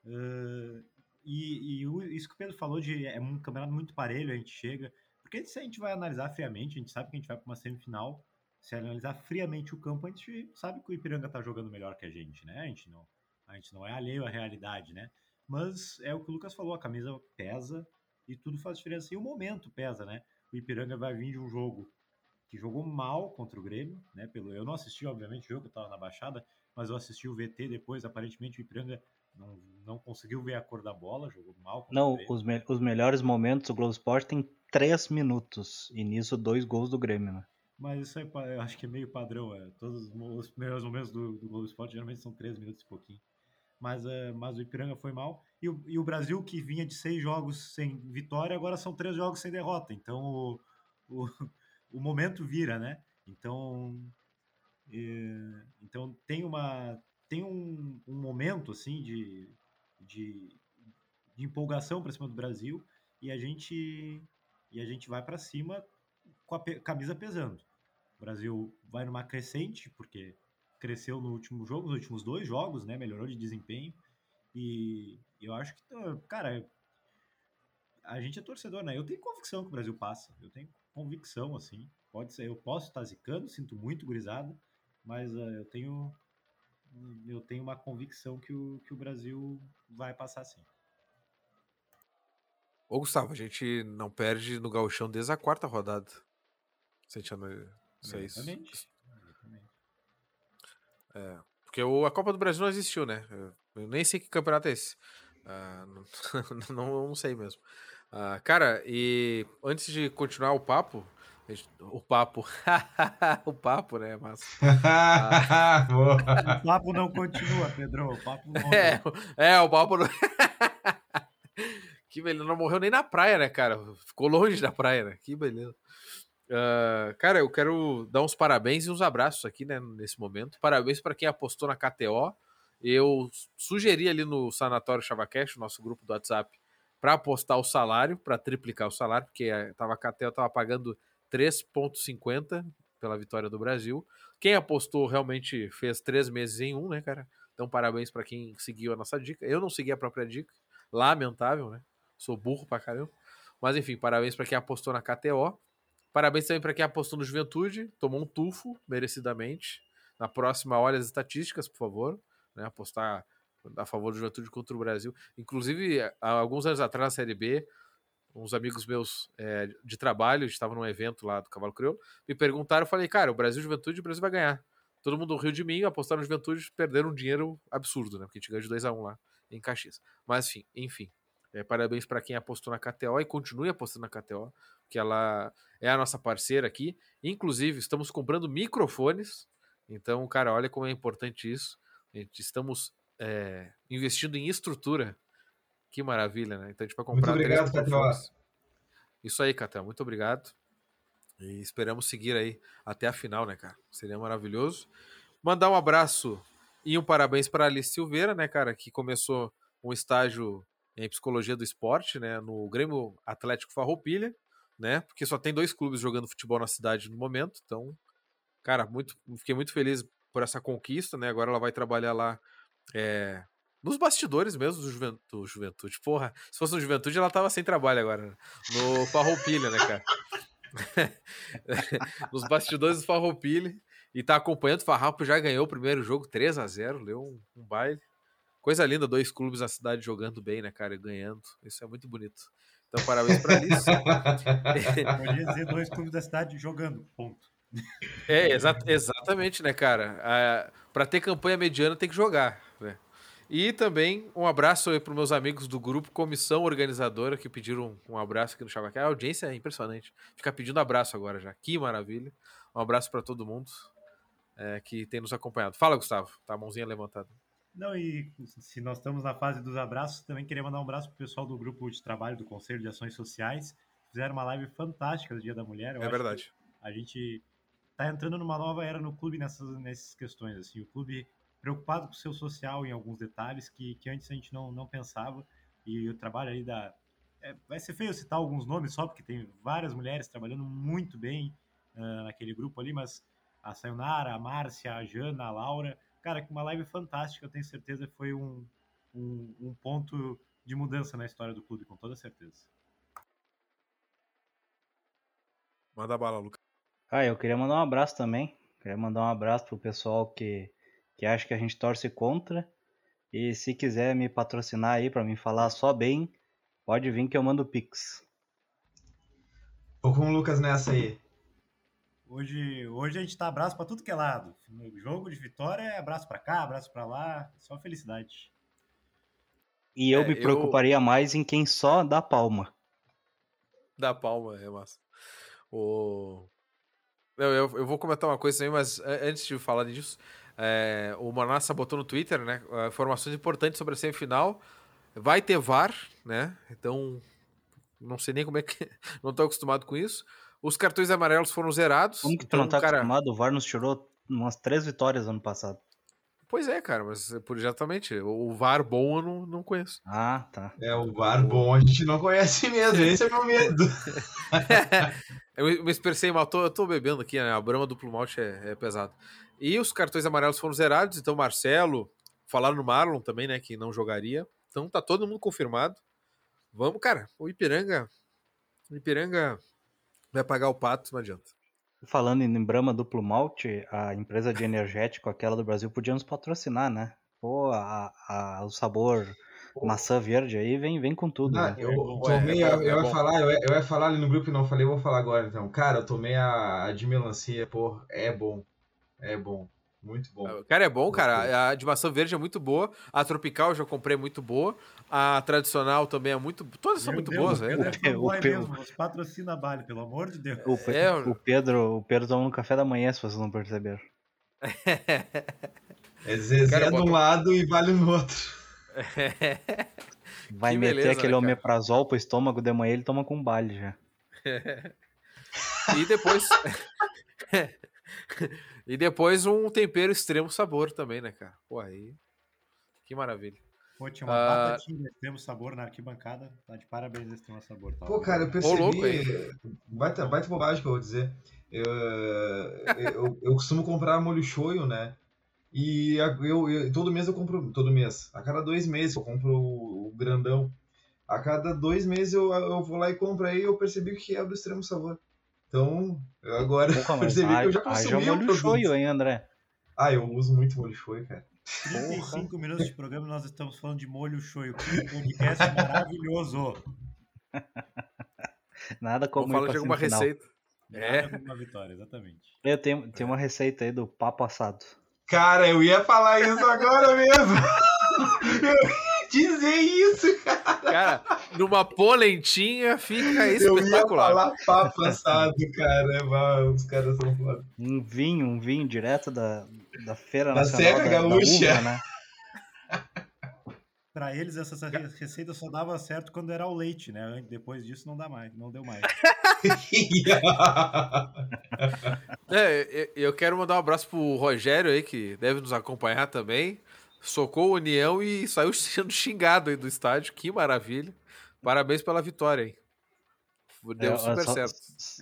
Uh, e, e isso que o Pedro falou de é um campeonato muito parelho, a gente chega. Porque se a gente vai analisar friamente, a gente sabe que a gente vai para uma semifinal. Se analisar friamente o campo, a gente sabe que o Ipiranga tá jogando melhor que a gente, né? A gente não, a gente não é alheio à realidade, né? Mas é o que o Lucas falou, a camisa pesa e tudo faz diferença. E o momento pesa, né? O Ipiranga vai vir de um jogo que jogou mal contra o Grêmio, né? Pelo, eu não assisti, obviamente, o jogo, eu estava na Baixada, mas eu assisti o VT depois. Aparentemente, o Ipiranga não, não conseguiu ver a cor da bola, jogou mal. não, os, me os melhores momentos, o Globo Esporte tem três minutos, e nisso dois gols do Grêmio, né? Mas isso aí eu acho que é meio padrão. É. Todos os melhores momentos do, do Globo Esporte geralmente são três minutos e pouquinho mas, uh, mas o Ipiranga foi mal. E o, e o, Brasil, que vinha de seis jogos sem vitória, agora são três jogos sem derrota. Então o, o, o momento vira, né? Então, e, então tem, uma, tem um, um momento assim de, de, de empolgação para cima do Brasil e a gente, e a gente vai para cima com a camisa pesando. O Brasil vai numa crescente, porque cresceu no último jogo, nos últimos dois jogos, né? Melhorou de desempenho. E eu acho que, cara, a gente é torcedor, né? Eu tenho convicção que o Brasil passa. Eu tenho convicção, assim. Pode ser, eu posso estar zicando, sinto muito gurizada, mas uh, eu tenho eu tenho uma convicção que o, que o Brasil vai passar sim. Ô Gustavo, a gente não perde no gauchão desde a quarta rodada. Sentindo é isso. É, porque o, a Copa do Brasil não existiu, né? Eu, eu nem sei que campeonato é esse. Uh, não, não, não, sei mesmo. Uh, cara, e antes de continuar o papo, o papo, o papo, né, mas uh, o papo não continua, Pedro. O papo não. É, é o papo não. que beleza, não morreu nem na praia, né, cara? Ficou longe da praia, né? Que beleza. Uh, cara, eu quero dar uns parabéns e uns abraços aqui, né, nesse momento. Parabéns para quem apostou na KTO. Eu sugeri ali no Sanatório Chavacash, nosso grupo do WhatsApp, para apostar o salário, para triplicar o salário, porque tava, a KTO estava pagando 3,50 pela vitória do Brasil. Quem apostou realmente fez três meses em um, né, cara? Então, parabéns para quem seguiu a nossa dica. Eu não segui a própria dica, lamentável, né? Sou burro pra caramba. Mas enfim, parabéns para quem apostou na KTO. Parabéns também para quem apostou no Juventude, tomou um tufo, merecidamente. Na próxima, olha as estatísticas, por favor. Né? Apostar a favor do Juventude contra o Brasil. Inclusive, há alguns anos atrás, na Série B, uns amigos meus é, de trabalho estavam num evento lá do Cavalo Crioulo, me perguntaram, eu falei, cara, o Brasil Juventude, o Brasil vai ganhar. Todo mundo riu de mim, apostaram no Juventude, perderam um dinheiro absurdo, né? Porque a gente ganhou de 2 a 1 um lá em Caxias. Mas, enfim, enfim. É, parabéns para quem apostou na KTO e continue apostando na KTO, que ela é a nossa parceira aqui. Inclusive, estamos comprando microfones. Então, cara, olha como é importante isso. A gente estamos é, investindo em estrutura Que maravilha, né? Então a gente vai Muito comprar obrigado, três Catel. Isso aí, Catel. Muito obrigado. E esperamos seguir aí até a final, né, cara? Seria maravilhoso. Mandar um abraço e um parabéns para Alice Silveira, né, cara, que começou um estágio em psicologia do esporte, né, no Grêmio Atlético Farroupilha, né? Porque só tem dois clubes jogando futebol na cidade no momento. Então, cara, muito, fiquei muito feliz por essa conquista, né? Agora ela vai trabalhar lá é, nos bastidores mesmo do Juventude, Juventude. Porra, se fosse no Juventude, ela tava sem trabalho agora. né? No Farroupilha, né, cara? nos bastidores do Farroupilha. E tá acompanhando. O Farrapo já ganhou o primeiro jogo 3 a 0 Leu um, um baile. Coisa linda, dois clubes na cidade jogando bem, né, cara? Ganhando. Isso é muito bonito. Então, parabéns pra Alice. Podia dizer dois clubes da cidade jogando, ponto. É, exa exatamente, né, cara? Ah, para ter campanha mediana tem que jogar, né? E também um abraço aí para meus amigos do grupo Comissão Organizadora que pediram um, abraço aqui no Chava A audiência é impressionante. Fica pedindo abraço agora já. Que maravilha. Um abraço para todo mundo é, que tem nos acompanhado. Fala, Gustavo. Tá a mãozinha levantada. Não, e se nós estamos na fase dos abraços, também queria mandar um abraço pro pessoal do grupo de trabalho do Conselho de Ações Sociais. Fizeram uma live fantástica do Dia da Mulher. Eu é verdade. A gente tá entrando numa nova era no clube nessas, nessas questões. Assim, o clube preocupado com o seu social em alguns detalhes que, que antes a gente não, não pensava. E o trabalho aí da. é, vai ser feio citar alguns nomes só, porque tem várias mulheres trabalhando muito bem ah, naquele grupo ali, mas a Sayonara, a Márcia, a Jana, a Laura. Cara, que uma live fantástica, eu tenho certeza que foi um, um, um ponto de mudança na história do clube, com toda certeza. Manda bala, Lucas. Ah, eu queria mandar um abraço também. Queria mandar um abraço pro pessoal que, que acha que a gente torce contra. E se quiser me patrocinar aí pra me falar só bem, pode vir que eu mando pix. Tô com o Lucas nessa aí. Hoje, hoje a gente tá abraço pra tudo que é lado. No jogo de vitória é abraço pra cá, abraço pra lá, só felicidade. E eu É, me eu- preocuparia mais em quem só dá palma. Da palma, é massa. O... Eu, eu, eu vou comentar uma coisa também, mas antes de falar disso, é, o Manassa botou no Twitter, né? ah, Informações importantes sobre a semifinal. Vai ter VAR, né? Então, não sei nem como é que. Não tô acostumado com isso. Os cartões amarelos foram zerados. Como que tu então, não tá cara... acostumado? O VAR nos tirou umas três vitórias ano passado. Pois é, cara, mas por exatamente. O VAR bom eu não, não conheço. Ah, tá. É, o VAR bom a gente não conhece mesmo, esse é meu medo. eu me- me expressei mal, tô, eu tô bebendo aqui, né? A brama duplo malte é, é pesado. E os cartões amarelos foram zerados, então Marcelo, falaram no Marlon também, né, que não jogaria. Então tá todo mundo confirmado. Vamos, cara, o Ipiranga. O Ipiranga vai pagar o pato, não adianta. Falando em Brahma Duplo Malte, a empresa de energético, aquela do Brasil, podia nos patrocinar, né? Pô, a, a- o sabor maçã verde aí vem, vem com tudo. Ah, né? eu, eu tomei, é a- bom, eu é ia falar, eu ia, eu ia falar ali no grupo e não falei, eu vou falar agora então. Cara, eu tomei a, a de melancia, pô, é bom. É bom. Muito bom. Cara, é bom, cara. A de maçã verde é muito boa. A tropical eu já comprei é muito boa. A tradicional também é muito. Todas são Meu muito Deus, boas, o né? Pedro é O Pedro- mesmo, nos patrocina a Bale, pelo amor de Deus. O, Pe- É, o Pedro, o Pedro toma no café da manhã, se vocês não perceberam. É Zezé Cara, de um bota- lado e vale no outro. Vai Que meter beleza, aquele né, omeprazol pro estômago de manhã, ele toma com baile já. E depois. e depois um tempero extremo sabor também, né, cara? Pô, aí. Que maravilha. Pô, tinha uma batatinha de extremo sabor na arquibancada. Tá de parabéns esse extremo sabor. Tá? Pô, cara, eu louco, percebi. baita, baita bobagem que eu vou dizer. Eu, eu, eu costumo comprar molho shoyu, né? E eu, eu- todo mês eu compro. Todo mês. A cada dois meses eu compro o, o grandão. A cada dois meses eu, eu vou lá e compro. Aí eu percebi que é do extremo sabor. Então, eu agora mas percebi que eu já consumi o molho produto. shoyu, hein, André? Ah, eu uso muito molho shoyu, cara. 35 minutos de programa nós estamos falando de molho shoyu. Que podcast maravilhoso. Nada como falar de alguma receita. É. Nada Uma vitória, exatamente. Eu tenho, tenho uma receita aí do papo assado. Cara, eu ia falar isso agora mesmo. Eu ia dizer isso, cara. Cara, numa polentinha fica Eu ia espetacular. falar papo assado, cara. Ah, Os caras são foda. Um vinho, um vinho direto da, da Feira Da Nacional Serra da, Gaúcha. da Uva, né? Para eles, essa receita só dava certo quando era o leite, né? Depois disso não dá mais, não deu mais. é, eu quero mandar um abraço pro Rogério aí, que deve nos acompanhar também. Socou o União e saiu sendo xingado aí do estádio. Que maravilha. Parabéns pela vitória aí. Deu é, super só, certo.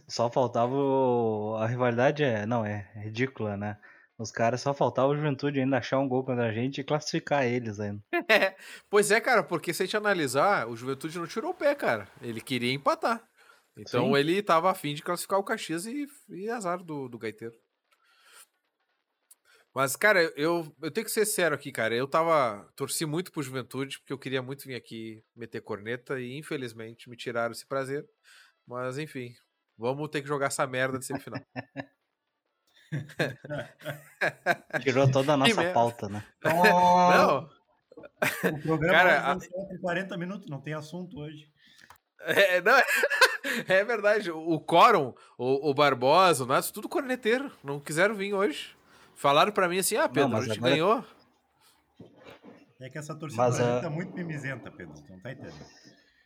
Só faltava o... a rivalidade é, não, é ridícula, né? Os caras só faltava o Juventude ainda achar um gol contra a gente e classificar eles ainda. É, pois é, cara, porque se a gente analisar, o Juventude não tirou o pé, cara. Ele queria empatar. Então Sim. ele tava afim de classificar o Caxias e, e azar do, do Gaiteiro. Mas, cara, eu, eu tenho que ser sério aqui, cara. Eu tava. Torci muito pro Juventude, porque eu queria muito vir aqui meter corneta e, infelizmente, me tiraram esse prazer. Mas, enfim, vamos ter que jogar essa merda de semifinal. Tirou toda a nossa pauta, né? Não. O programa Cara, a... tem 40 minutos, não tem assunto hoje. É, não, é verdade. O Coron, o, o Barbosa, o Nato, tudo corneteiro. Não quiseram vir hoje. Falaram pra mim assim: ah, Pedro, não, a gente agora... ganhou. É que essa torcida mas, uh... tá muito mimizenta, Pedro. Não tá entendendo.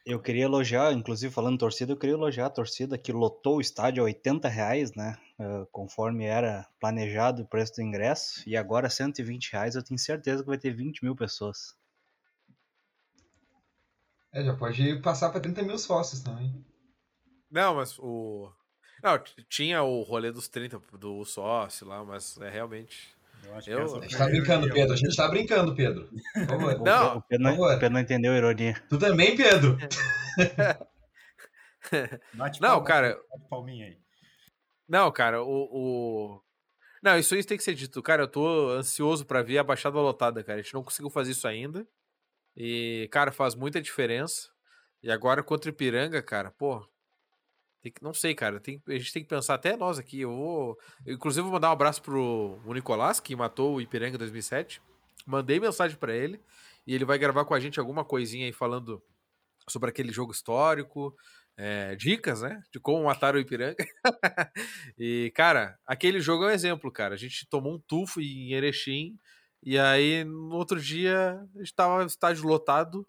Eu queria elogiar, inclusive falando torcida, eu queria elogiar a torcida que lotou o estádio a 80 reais, né? Uh, conforme era planejado o preço do ingresso. E agora 120 reais, eu tenho certeza que vai ter 20 mil pessoas. É, já pode passar para 30 mil sócios também. Não, mas o. Não, tinha o rolê dos 30 do sócio lá, mas é realmente. Eu eu... A gente tá brincando, Pedro. A gente tá brincando, Pedro. Favor. Não, o Pedro, não, o Pedro não entendeu a ironia. Tu também, Pedro? Bate não, cara. Palminha aí. Não, cara, o, o. Não, isso aí tem que ser dito. Cara, eu tô ansioso para ver a baixada lotada, cara. A gente não conseguiu fazer isso ainda. E, cara, faz muita diferença. E agora contra o Ipiranga, cara, pô, tem que, não sei, cara. Tem, a gente tem que pensar, até nós aqui. Eu vou. Eu, inclusive, vou mandar um abraço pro o Nicolás, que matou o Ipiranga em 2007. Mandei mensagem para ele. E ele vai gravar com a gente alguma coisinha aí falando sobre aquele jogo histórico. É, dicas, né? De como matar o Ipiranga. e, cara, aquele jogo é um exemplo, cara. A gente tomou um tufo em Erechim. E aí, no outro dia, a gente tava estádio lotado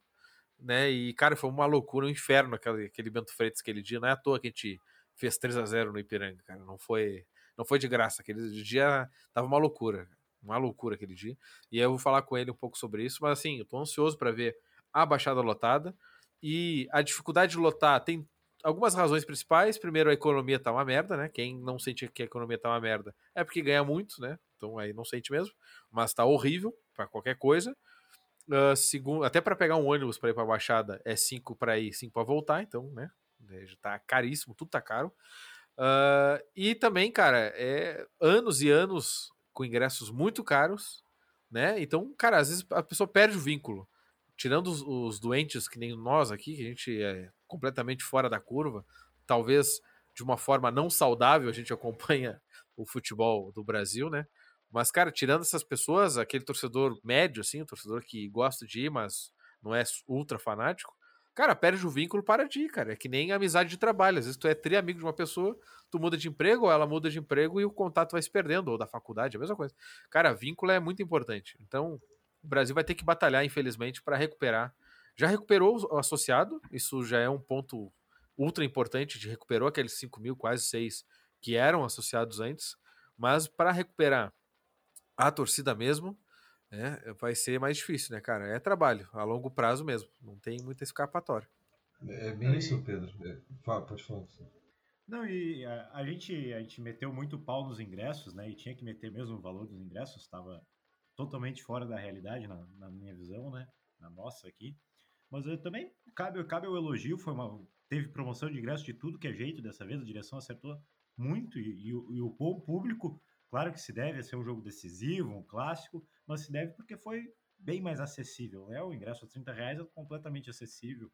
né? E, cara, foi uma loucura, um inferno aquele, aquele Bento Freitas aquele dia. Não é à toa que a gente fez 3 a 0 no Ipiranga, cara. Não foi, não foi de graça. Aquele dia tava uma loucura. Uma loucura aquele dia. E eu vou falar com ele um pouco sobre isso. Mas, assim, eu tô ansioso para ver a Baixada lotada. E a dificuldade de lotar tem algumas razões principais. Primeiro, a economia tá uma merda, né? Quem não sente que a economia tá uma merda é porque ganha muito, né? Então aí não sente mesmo. Mas tá horrível para qualquer coisa. Uh, segundo, até para pegar um ônibus para ir para a Baixada é 5 para ir, 5 para voltar, então, né? Já tá caríssimo, tudo tá caro. Uh, e também, cara, é anos e anos com ingressos muito caros, né? Então, cara, às vezes a pessoa perde o vínculo. Tirando os, os doentes que nem nós aqui, que a gente é completamente fora da curva, talvez de uma forma não saudável a gente acompanha o futebol do Brasil, né? Mas, cara, tirando essas pessoas, aquele torcedor médio, assim, o torcedor que gosta de ir, mas não é ultra fanático, cara, perde o vínculo para de ir, cara. É que nem amizade de trabalho. Às vezes tu é tri amigo de uma pessoa, tu muda de emprego, ou ela muda de emprego e o contato vai se perdendo, ou da faculdade, a mesma coisa. Cara, vínculo é muito importante. Então, o Brasil vai ter que batalhar, infelizmente, para recuperar. Já recuperou o associado, isso já é um ponto ultra importante, de recuperou aqueles 5 mil, quase 6 que eram associados antes, mas para recuperar a torcida mesmo, né, vai ser mais difícil, né, cara? É trabalho, a longo prazo mesmo, não tem muita escapatória. É bem isso, Pedro. É, pode falar. Não, e a, a, gente, a gente meteu muito pau nos ingressos, né? E tinha que meter mesmo o valor dos ingressos, estava totalmente fora da realidade, na, na, minha visão, né? Na nossa aqui. Mas eu, também cabe, cabe o elogio, foi uma, teve promoção de ingresso de tudo que é jeito dessa vez, a direção acertou muito e, e, e o bom público Claro que se deve a ser um jogo decisivo, um clássico, mas se deve porque foi bem mais acessível. Né? O ingresso a 30 reais é completamente acessível.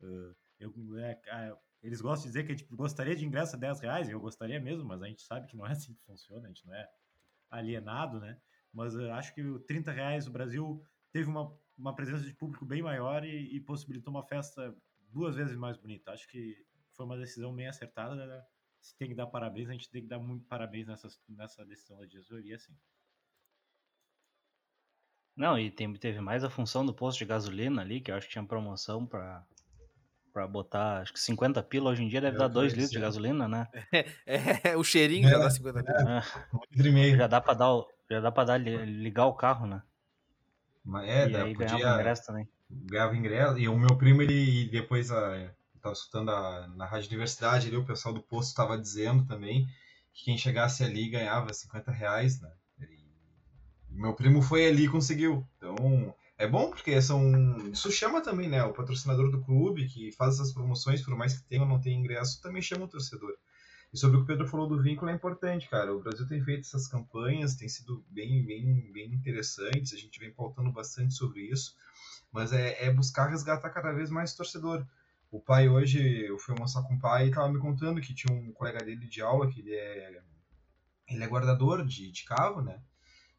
Uh, eu, é, eles gostam de dizer que a gente gostaria de ingresso a 10 reais, eu gostaria mesmo, mas a gente sabe que não é assim que funciona, a gente não é alienado, né? Mas uh, acho que o 30 reais o Brasil teve uma, uma presença de público bem maior e, e possibilitou uma festa duas vezes mais bonita. Acho que foi uma decisão bem acertada? Se tem que dar parabéns, a gente tem que dar muito parabéns nessa, nessa decisão da diretoria, sim. Não, e tem, teve mais a função do posto de gasolina ali, que eu acho que tinha promoção pra, pra botar, acho que 50 pila hoje em dia deve É dar o que 2 eu ia litros de gasolina, né? É, o cheirinho já É, dá 50 pila. Ah, Um litro e meio. já dá pra dar, já dá pra dar, li- ligar o carro, né? Mas é, e dá, aí podia, ingresso também. ganhava ingresso. E o meu primo, ele depois a, eu tava escutando a, na Rádio Universidade ali, o pessoal do posto estava dizendo também que quem chegasse ali ganhava 50 reais, né? E meu primo foi ali e conseguiu. Então, é bom porque são. Isso chama também, né? O patrocinador do clube que faz essas promoções, por mais que tenha ou não tenha ingresso, também chama o torcedor. E sobre o que o Pedro falou do vínculo é importante, cara. O Brasil tem feito essas campanhas, tem sido bem, bem, bem interessantes. A gente vem pautando bastante sobre isso. Mas é, é buscar resgatar cada vez mais torcedor. O pai hoje, eu fui almoçar com o pai e tava me contando que tinha um colega dele de aula que ele é, ele é guardador de, de cavo, né?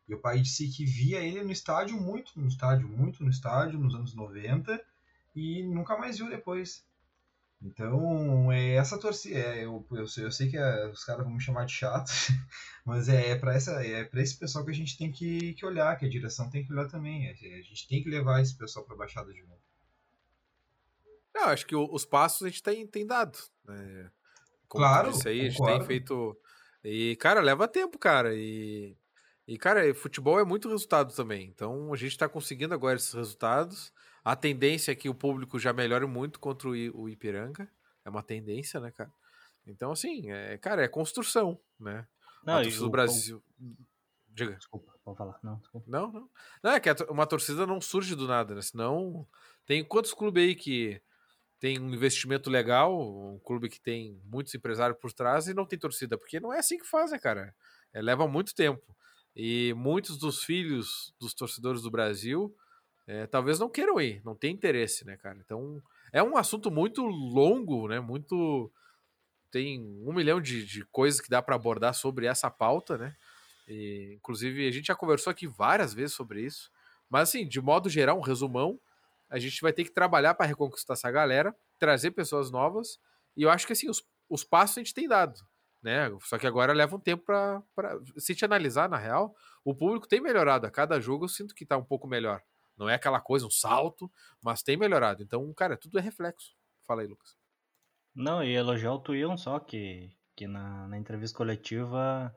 E o pai disse que via ele no estádio, muito no estádio, muito no estádio, nos anos 90, e nunca mais viu depois. Então, é essa torcida. É, eu, eu, sei, eu sei que é, os caras vão me chamar de chato, mas é, é para é esse pessoal que a gente tem que, que olhar, que a direção tem que olhar também. É, a gente tem que levar esse pessoal pra Baixada de novo. Não, acho que os passos a gente tem, tem dado. Né? Como Claro, disse aí, a gente tem feito. E, cara, leva tempo, cara. E, e, cara, futebol é muito resultado também. Então a gente tá conseguindo agora esses resultados. A tendência é que o público já melhore muito contra o, I- o Ipiranga. É uma tendência, né, cara? Então, assim, é, cara, é construção, né? Não, a torcida do Brasil. Diga. Desculpa, pode falar. Não, desculpa. Não, não. Não, é que uma torcida não surge do nada, né? Senão. Tem quantos clubes aí que tem um investimento legal, um clube que tem muitos empresários por trás e não tem torcida? Porque não é assim que fazem, cara. É, leva muito tempo. E muitos dos filhos dos torcedores do Brasil é, talvez não queiram ir, não tem interesse, né, cara? Então é um assunto muito longo, né? Muito. Tem um milhão de, de coisas que dá para abordar sobre essa pauta, né? E, inclusive, a gente já conversou aqui várias vezes sobre isso. Mas, assim, de modo geral, um resumão, a gente vai ter que trabalhar para reconquistar essa galera, trazer pessoas novas. E eu acho que, assim, os, os passos a gente tem dado. Né? Só que agora leva um tempo para. Se te analisar, na real, o público tem melhorado. A cada jogo eu sinto que tá um pouco melhor. Não é aquela coisa, um salto, mas tem melhorado. Então, cara, tudo é reflexo. Fala aí, Lucas. Não, e elogiar o Tuion só, que, que na, na entrevista coletiva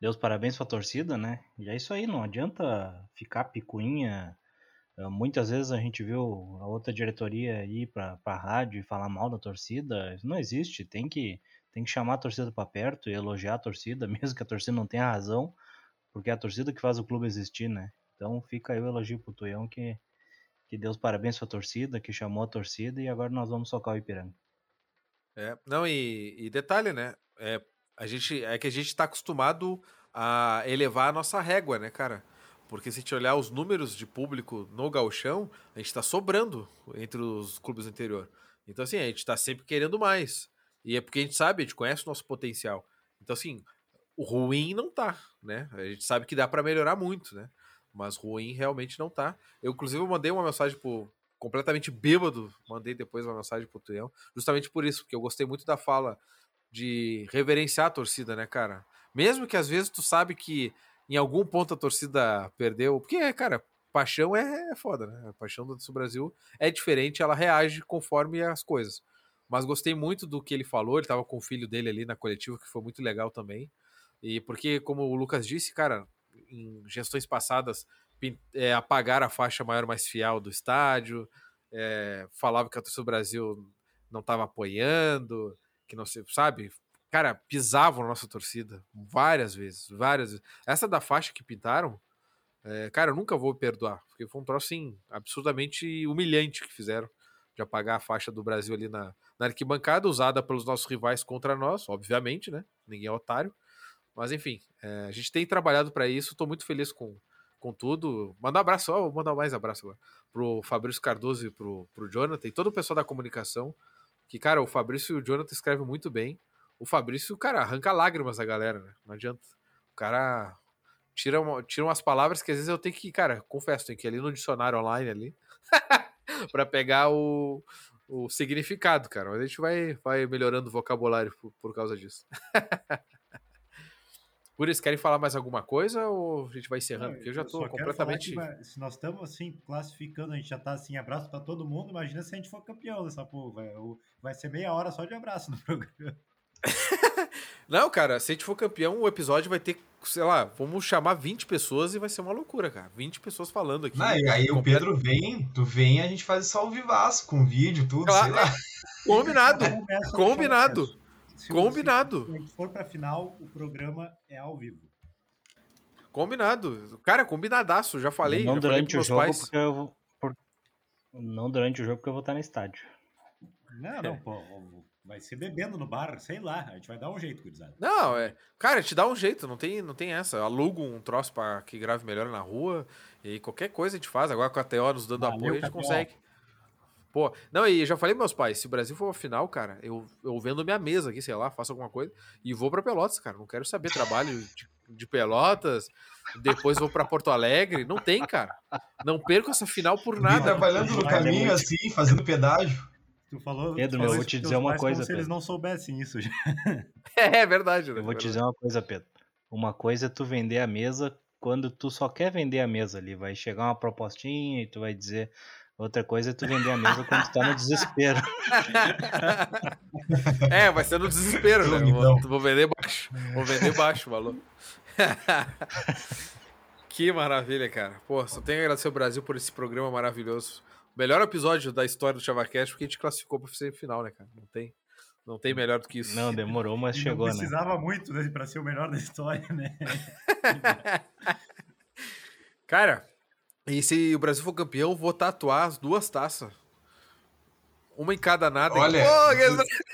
deu os parabéns pra torcida, né? E é isso aí, não adianta ficar picuinha. Eh, Muitas vezes a gente viu a outra diretoria ir pra, pra rádio e falar mal da torcida. Isso não existe, tem que, tem que chamar a torcida pra perto e elogiar a torcida, mesmo que a torcida não tenha razão, porque é a torcida que faz o clube existir, né? Então fica aí o elogio pro Tuião que, que deu os parabéns pra torcida, que chamou a torcida e agora nós vamos socar o Ipiranga. É, não, e, e detalhe, né? É, a gente, é que a gente tá acostumado a elevar a nossa régua, né, cara? Porque se a gente olhar os números de público no gauchão, a gente tá sobrando entre os clubes do interior. Então, assim, a gente tá sempre querendo mais. E é porque a gente sabe, a gente conhece o nosso potencial. Então, assim, o ruim não tá, né? A gente sabe que dá para melhorar muito, né? Mas ruim realmente não tá. Eu, inclusive, mandei uma mensagem pro completamente bêbado, mandei depois uma mensagem pro Tuião, justamente por isso, porque eu gostei muito da fala de reverenciar a torcida, né, cara? Mesmo que às vezes tu sabe que em algum ponto a torcida perdeu, porque, cara, paixão é foda, né? A paixão do Brasil é diferente, ela reage conforme as coisas. Mas gostei muito do que ele falou, ele tava com o filho dele ali na coletiva, que foi muito legal também. E porque, como o Lucas disse, cara, em gestões passadas é, apagaram a faixa maior mais fiel do estádio, é, falava que a torcida do Brasil não estava apoiando, que não se sabe, cara, pisavam na nossa torcida várias vezes, várias vezes. Essa da faixa que pintaram, é, cara, eu nunca vou perdoar, porque foi um troço assim, absurdamente humilhante que fizeram de apagar a faixa do Brasil ali na, na arquibancada, usada pelos nossos rivais contra nós, obviamente, né? Ninguém é otário. Mas enfim, é, a gente tem trabalhado para isso, estou muito feliz com, com tudo. Manda um abraço, ó, vou mandar mais abraço agora, pro Fabrício Cardoso e pro, pro Jonathan e todo o pessoal da comunicação. Que, cara, o Fabrício e o Jonathan escrevem muito bem. O Fabrício, cara, arranca lágrimas da galera, né? Não adianta. O cara tira, uma, tira umas palavras que às vezes eu tenho que, cara, confesso, tem que ir ali no dicionário online ali para pegar o, o significado, cara. Mas a gente vai, vai melhorando o vocabulário por, por causa disso. Gurias, querem falar mais alguma coisa ou a gente vai encerrando? Porque eu já quero completamente. que se nós estamos assim, classificando, a gente já tá assim, abraço pra todo mundo. Imagina se a gente for campeão dessa porra. Vai ser meia hora só de abraço no programa. Não, cara, se a gente for campeão, o episódio vai ter, sei lá, vamos chamar 20 pessoas e vai ser uma loucura, cara. 20 pessoas falando aqui. Não, e aí o Pedro vem, tu vem e a gente faz isso ao vivaço, com vídeo, tudo, Claro. sei lá. Combinado, o combinado. Se- combinado. Se a gente for pra final, o programa é ao vivo. combinado. Cara, combinadaço, já falei. não já falei durante o pros jogo, pais. porque eu vou. por- Não durante o jogo, porque eu vou estar no estádio. Não, não, pô. Vai ser bebendo no bar, sei lá. A gente vai dar um jeito, gurizada. Não, é. Cara, te dá um jeito, não tem, não tem essa. Aluga um troço pra que grave melhor na rua. E qualquer coisa a gente faz. Agora com a TO nos dando Valeu, apoio, a gente KTO. consegue. Pô, não, e eu já falei meus pais, se o Brasil for a final, cara, eu, eu vendo minha mesa aqui, sei lá, faço alguma coisa e vou pra Pelotas, cara. Não quero saber trabalho de, de Pelotas, depois vou pra Porto Alegre. Não tem, cara. Não perco essa final por Vim nada. trabalhando no é caminho assim, fazendo pedágio. Tu falou. Pedro, tu meu, falou eu vou te dizer uma pais como coisa, se eles não soubessem isso já. É, verdade, né? Eu vou te dizer uma coisa, Pedro. Uma coisa é tu vender a mesa quando tu só quer vender a mesa ali. Vai chegar uma propostinha e tu vai dizer. Outra coisa é tu vender a mesa quando tu tá no desespero. É, vai ser no desespero, né? Vou, vou vender baixo. Vou vender baixo, valor. que maravilha, cara. Pô, só tenho a agradecer ao Brasil por esse programa maravilhoso. Melhor episódio da história do Chavacast, porque a gente classificou pra semifinal, né, cara? Não tem, não tem melhor do que isso. Não, demorou, mas E chegou, não né? precisava muito né, pra ser o melhor da história, né? Cara, e se o Brasil for campeão, vou tatuar as duas taças. Uma em cada nada. Olha,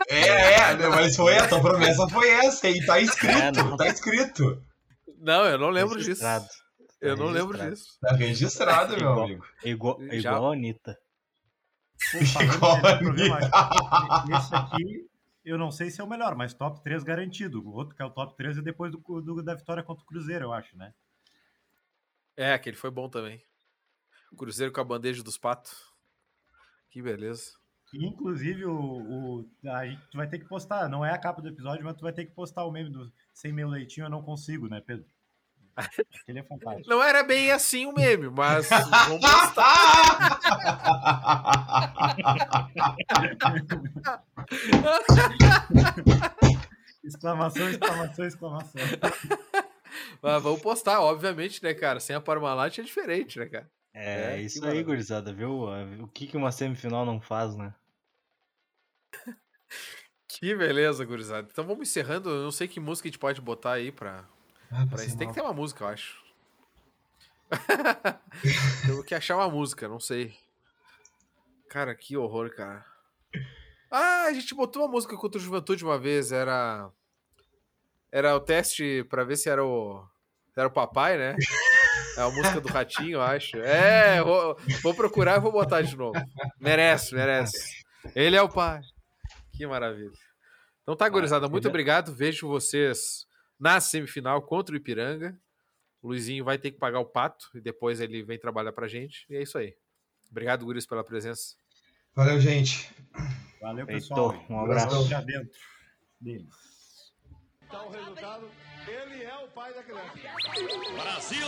É, é, mas foi a tua promessa foi essa, e tá É, escrito, não. tá escrito. Não, eu não lembro disso. Eu não lembro disso. Tá registrado, meu Igual. amigo. Igual, Já- igual a Anitta. Igual a Anitta. Esse aqui, eu não sei se é o melhor, mas top 3 garantido. O outro que é o top 3 é depois do, do- da vitória contra o Cruzeiro, eu acho, né? É, aquele foi bom também. Cruzeiro com a bandeja dos patos. Que beleza. Inclusive, o, o- a gente tu vai ter que postar, não é a capa do episódio, mas tu vai ter que postar o meme do sem meu leitinho eu não consigo, né, Pedro? Ele é fantástico. Não era bem assim o meme, mas vamos postar. Exclamação, exclamação, exclamação. Mas vamos postar, obviamente, né, cara? Sem a Parmalat é diferente, né, cara? É, É, isso aí, maravilha. gurizada, viu? O que, que uma semifinal não faz, né? Que beleza, gurizada. Então vamos encerrando. Eu não sei que música a gente pode botar aí pra. Ah, pra isso. Tem que ter uma música, eu acho. Tenho que achar uma música, não sei. Cara, que horror, cara. Ah, a gente botou uma música contra o Juventude uma vez. Era. Era o teste pra ver se era o. Era o papai, né? É a música do Ratinho, eu acho. É, vou, vou procurar e vou botar de novo. Merece, merece. Ele é o pai. Que maravilha. Então tá, gurizada, muito ele é- obrigado. Vejo vocês na semifinal contra o Ipiranga. O Luizinho vai ter que pagar o pato e depois ele vem trabalhar pra gente. E é isso aí. Obrigado, Guris, pela presença. Valeu, gente. Valeu, Heitor, pessoal. um abraço. Abraço Já dentro deles. Então o resultado, ele é o pai da criança. Brasil!